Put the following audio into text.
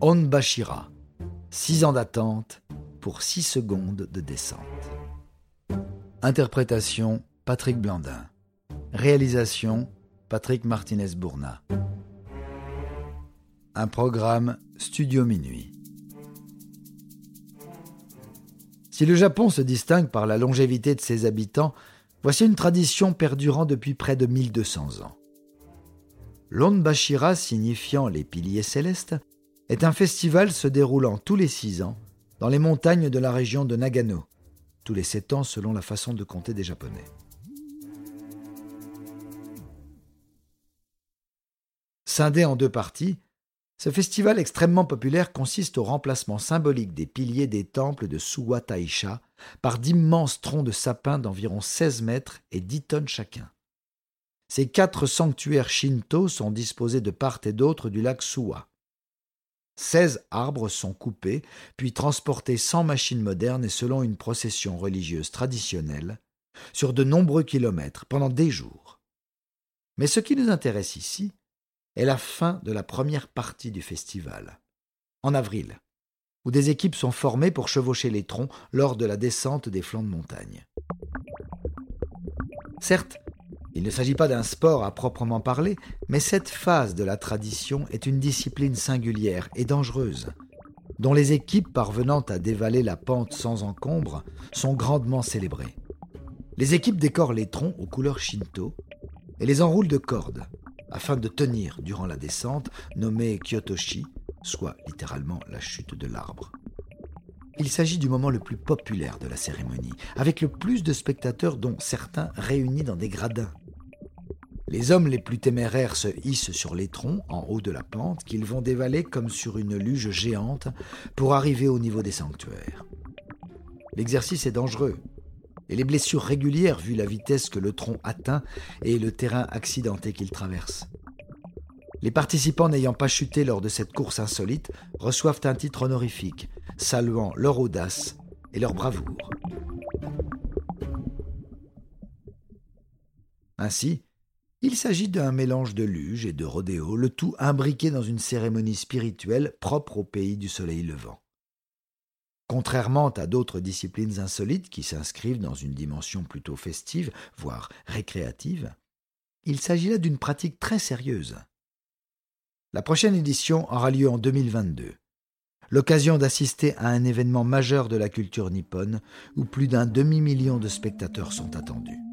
Onbashira. Six ans d'attente pour six secondes de descente. Interprétation Patrick Blandin. Réalisation Patrick Martinez-Bourna. Un programme Studio Minuit. Si le Japon se distingue par la longévité de ses habitants, voici une tradition perdurant depuis près de 1200 ans. L'Onbashira, signifiant les piliers célestes, est un festival se déroulant tous les six ans dans les montagnes de la région de Nagano, tous les sept ans selon la façon de compter des Japonais. Scindé en deux parties, ce festival extrêmement populaire consiste au remplacement symbolique des piliers des temples de Suwa Taisha par d'immenses troncs de sapins d'environ 16 mètres et 10 tonnes chacun. Ces quatre sanctuaires shinto sont disposés de part et d'autre du lac Suwa. Seize arbres sont coupés, puis transportés sans machine moderne et selon une procession religieuse traditionnelle, sur de nombreux kilomètres pendant des jours. Mais ce qui nous intéresse ici, est la fin de la première partie du festival, en avril, où des équipes sont formées pour chevaucher les troncs lors de la descente des flancs de montagne. Certes, il ne s'agit pas d'un sport à proprement parler, mais cette phase de la tradition est une discipline singulière et dangereuse, dont les équipes parvenant à dévaler la pente sans encombre sont grandement célébrées. Les équipes décorent les troncs aux couleurs shinto et les enroulent de cordes, afin de tenir durant la descente, nommée Kyotoshi, soit littéralement la chute de l'arbre. Il s'agit du moment le plus populaire de la cérémonie, avec le plus de spectateurs dont certains réunis dans des gradins. Les hommes les plus téméraires se hissent sur les troncs en haut de la pente qu'ils vont dévaler comme sur une luge géante pour arriver au niveau des sanctuaires. L'exercice est dangereux, et les blessures régulières vu la vitesse que le tronc atteint et le terrain accidenté qu'il traverse. Les participants n'ayant pas chuté lors de cette course insolite reçoivent un titre honorifique, saluant leur audace et leur bravoure. Ainsi, il s'agit d'un mélange de luge et de rodéo, le tout imbriqué dans une cérémonie spirituelle propre au pays du soleil levant. Contrairement à d'autres disciplines insolites qui s'inscrivent dans une dimension plutôt festive, voire récréative, il s'agit là d'une pratique très sérieuse. La prochaine édition aura lieu en 2022, l'occasion d'assister à un événement majeur de la culture nippone où plus d'un demi-million de spectateurs sont attendus.